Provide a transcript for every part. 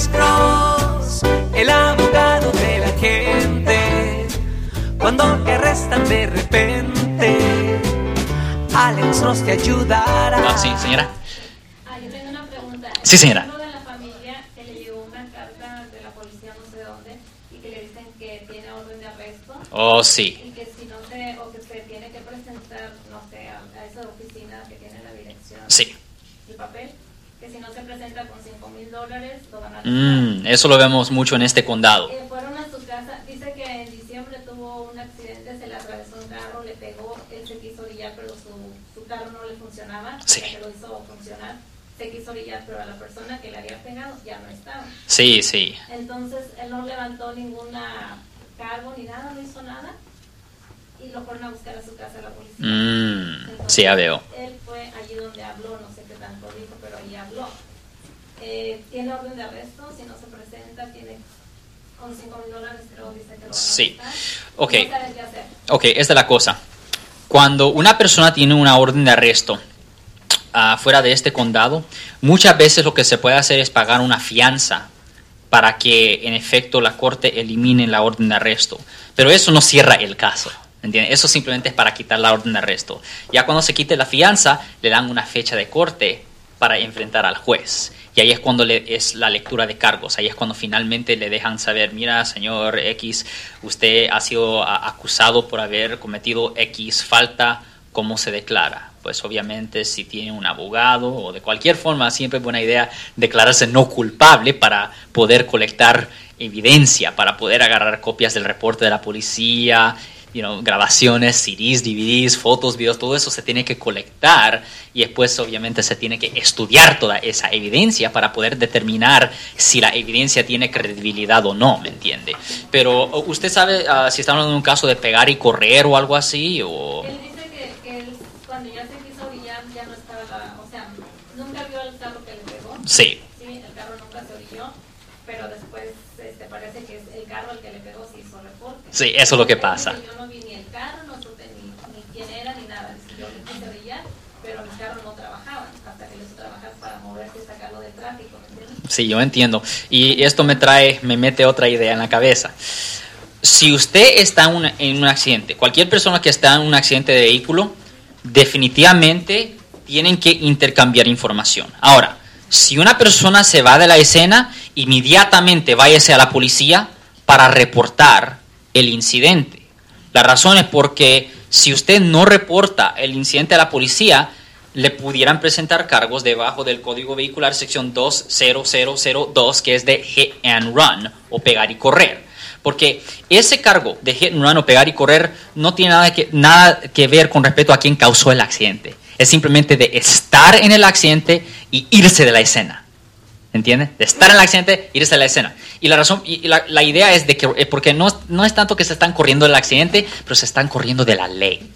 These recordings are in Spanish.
Alex Cross, el abogado de la gente. Cuando te arrestan de repente, Alex Cross te ayudará. Ah, sí, señora. Ah, yo tengo una pregunta. Sí, señora. Uno de la familia que le llegó una carta de la policía no sé dónde y que le dicen que tiene orden de arresto Oh, sí. y que si no se, o que se tiene que presentar, no sé, a, a esa oficina que tiene la dirección Sí. y papel, que si no se presenta con 5 mil dólares lo van a Mm, eso lo vemos mucho en este condado. Eh, fueron a su casa, dice que en diciembre tuvo un accidente, se le atravesó un carro, le pegó, él se quiso orillar, pero su, su carro no le funcionaba, Sí. que lo hizo funcionar, se quiso orillar, pero a la persona que le había pegado ya no estaba. Sí, sí. Entonces él no levantó ninguna cargo ni nada, no hizo nada, y lo fueron a buscar a su casa la policía. Mm, Entonces, sí, ya veo. Él fue allí donde habló, no sé qué tanto dijo, pero allí habló. Eh, tiene orden de arresto, si no se presenta, tiene con 5 mil dólares, pero dice que lo van a Sí. Ok. No qué hacer. Ok, esta es la cosa. Cuando una persona tiene una orden de arresto ah, fuera de este condado, muchas veces lo que se puede hacer es pagar una fianza para que en efecto la corte elimine la orden de arresto. Pero eso no cierra el caso. ¿Entiende? Eso simplemente es para quitar la orden de arresto. Ya cuando se quite la fianza, le dan una fecha de corte para enfrentar al juez. Y ahí es cuando le, es la lectura de cargos. Ahí es cuando finalmente le dejan saber, mira, señor X, usted ha sido acusado por haber cometido X falta, ¿cómo se declara? Pues obviamente si tiene un abogado o de cualquier forma, siempre es buena idea declararse no culpable para poder colectar evidencia, para poder agarrar copias del reporte de la policía, you know, grabaciones, CDs, DVDs, fotos, videos, todo eso se tiene que colectar y después obviamente se tiene que estudiar toda esa evidencia para poder determinar si la evidencia tiene credibilidad o no, ¿me entiende? Pero usted sabe ah, si está hablando de un caso de pegar y correr o algo así o... Él dice que, que él, cuando ya se quiso orillar, ya no estaba, o sea, nunca vio el carro que le pegó. Sí, Sí, el carro nunca se orilló, pero después este, parece que es el carro el que le pegó se hizo reporte. Sí, eso es lo que pasa. Carro, no supe ni, ni quién era ni nada. Yo le quise orillar, pero mis carros no trabajaban hasta que les trabajar para moverse y sacarlo del tráfico, ¿me? Sí, yo entiendo. Y esto me trae, me mete otra idea en la cabeza. Si usted está en un accidente, cualquier persona que está en un accidente de vehículo, definitivamente tienen que intercambiar información. Ahora, si una persona se va de la escena, inmediatamente váyase a la policía para reportar el incidente. La razón es porque si usted no reporta el incidente a la policía, le pudieran presentar cargos debajo del Código Vehicular sección 20002, que es de hit and run o pegar y correr. Porque ese cargo de hit and run o pegar y correr no tiene nada que, nada que ver con respecto a quién causó el accidente. Es simplemente de estar en el accidente y irse de la escena. ¿Entiende? De estar en el accidente, irse de la escena. Y la razón, y la, la idea es de que, eh, porque no, no es tanto que se están corriendo del accidente, pero se están corriendo de la ley.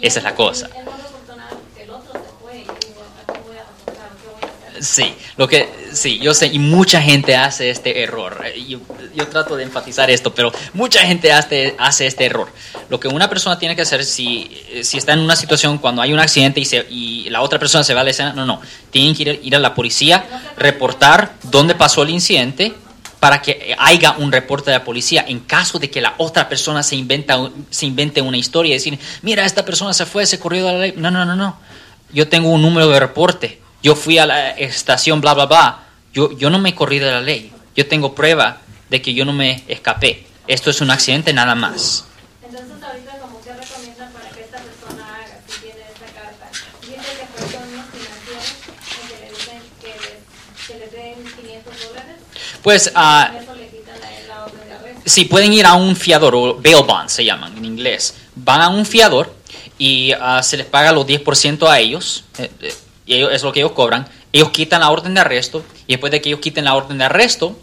Esa es la cosa. Él no reportó nada porque el otro se fue y yo digo, ¿a qué voy a reportar? ¿Qué voy a hacer? Sí, lo que, sí, yo sé, y mucha gente hace este error. Eh, Yo, trato de enfatizar esto, pero mucha gente hace, hace este error. Lo que una persona tiene que hacer si, eh, si está en una situación cuando hay un accidente y, se, y la otra persona se va a la escena, no, no, tienen que ir, a la policía, reportar dónde pasó el incidente para que haya un reporte de la policía en caso de que la otra persona se, inventa, se invente una historia y decir, mira, esta persona se fue, se corrió de la ley. No, no, no, no. Yo tengo un número de reporte. Yo fui a la estación, bla, bla, bla. Yo, yo no me corrí de la ley. Yo tengo prueba de que yo no me escapé. Esto es un accidente nada más. Entonces ahorita como que recomiendan para que esta persona haga si tiene esta carta. Dice que fue con unos financieros en que le dicen que les, que les den 500 dólares. Pues, ah. Sí, pueden ir a un fiador, o bail bond se llaman en inglés. Van a un fiador y ah, se les paga los 10% a ellos, eh, eh, y ellos- es lo que ellos cobran. Ellos quitan la orden de arresto y después de que ellos quiten la orden de arresto,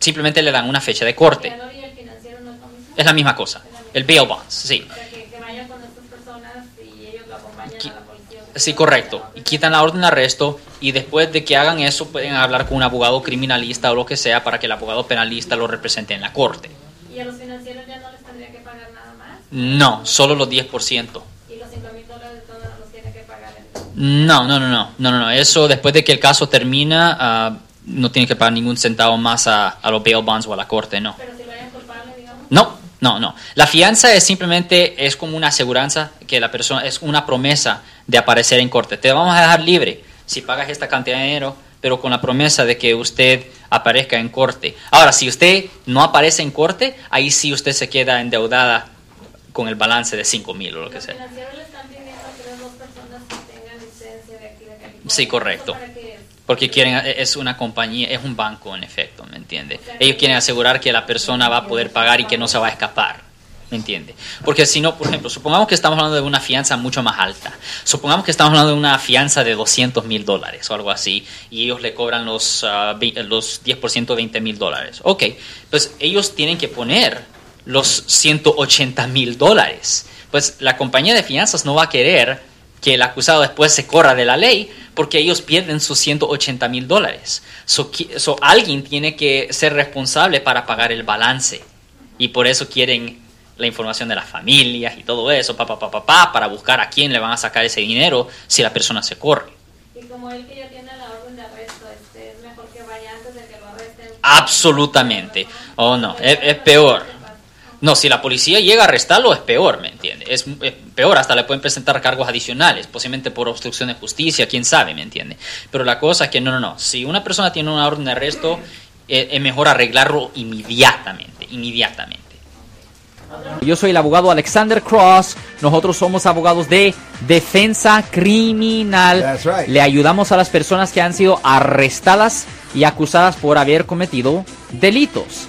simplemente le dan una fecha de El corte. fiador y el financiero no es la misma cosa. El bail bonds, sí. O sea, que, que vayan con estas personas y ellos lo acompañan Qui- a la policía. Sí, correcto. Y quitan la orden de arresto y después de que hagan eso pueden hablar con un abogado criminalista o lo que sea para que el abogado penalista lo represente en la corte. Y a los financieros ya no les tendría que pagar nada más. No, solo los 10%. Y los 5 mil dólares de todo no No, no, no, no, no. Eso después de que el caso termina, ah, no tiene que pagar ningún centavo más a, a los bail bonds o a la corte, no. Pero si lo hayan culpable, digamos. No, no, no. La fianza es simplemente es como una aseguranza que la persona es una promesa de aparecer en corte. Te vamos a dejar libre si pagas esta cantidad de dinero, pero con la promesa de que usted aparezca en corte. Ahora, si usted no aparece en corte, ahí sí usted se queda endeudada con el balance de 5 mil o lo que sea. financieros le están pidiendo que las dos personas que tengan licencia de aquí de California. Sí, correcto. Porque quieren, es una compañía, es un banco en efecto, ¿me entiende? Ellos quieren asegurar que la persona va a poder pagar y que no se va a escapar, ¿me entiende? Porque si no, por ejemplo, supongamos que estamos hablando de una fianza mucho más alta. Supongamos que estamos hablando de una fianza de 200 mil dólares o algo así, y ellos le cobran los, ve- los 10%, 20 mil dólares. Ok, pues ellos tienen que poner los 180 mil dólares. Pues la compañía de fianzas no va a querer que el acusado después se corra de la ley porque ellos pierden sus 180 mil dólares. So, qui- so, alguien tiene que ser responsable para pagar el balance y por eso quieren la información de las familias y todo eso, pa, pa, pa, pa, pa, para buscar a quién le van a sacar ese dinero si la persona se corre. Y como él que ya tiene la orden de arresto, este, es mejor que vaya antes de que lo arresten. Absolutamente. Oh, no, es, es peor. No, si la policía llega a arrestarlo es peor, ¿me entiende? Es, es peor, hasta le pueden presentar cargos adicionales, posiblemente por obstrucción de justicia, quién sabe, ¿me entiende? Pero la cosa es que no, no, no. Si una persona tiene una orden de arresto, eh, es mejor arreglarlo inmediatamente, inmediatamente. Yo soy el abogado Alexander Cross. Nosotros somos abogados de defensa criminal. That's right. Le ayudamos a las personas que han sido arrestadas y acusadas por haber cometido delitos.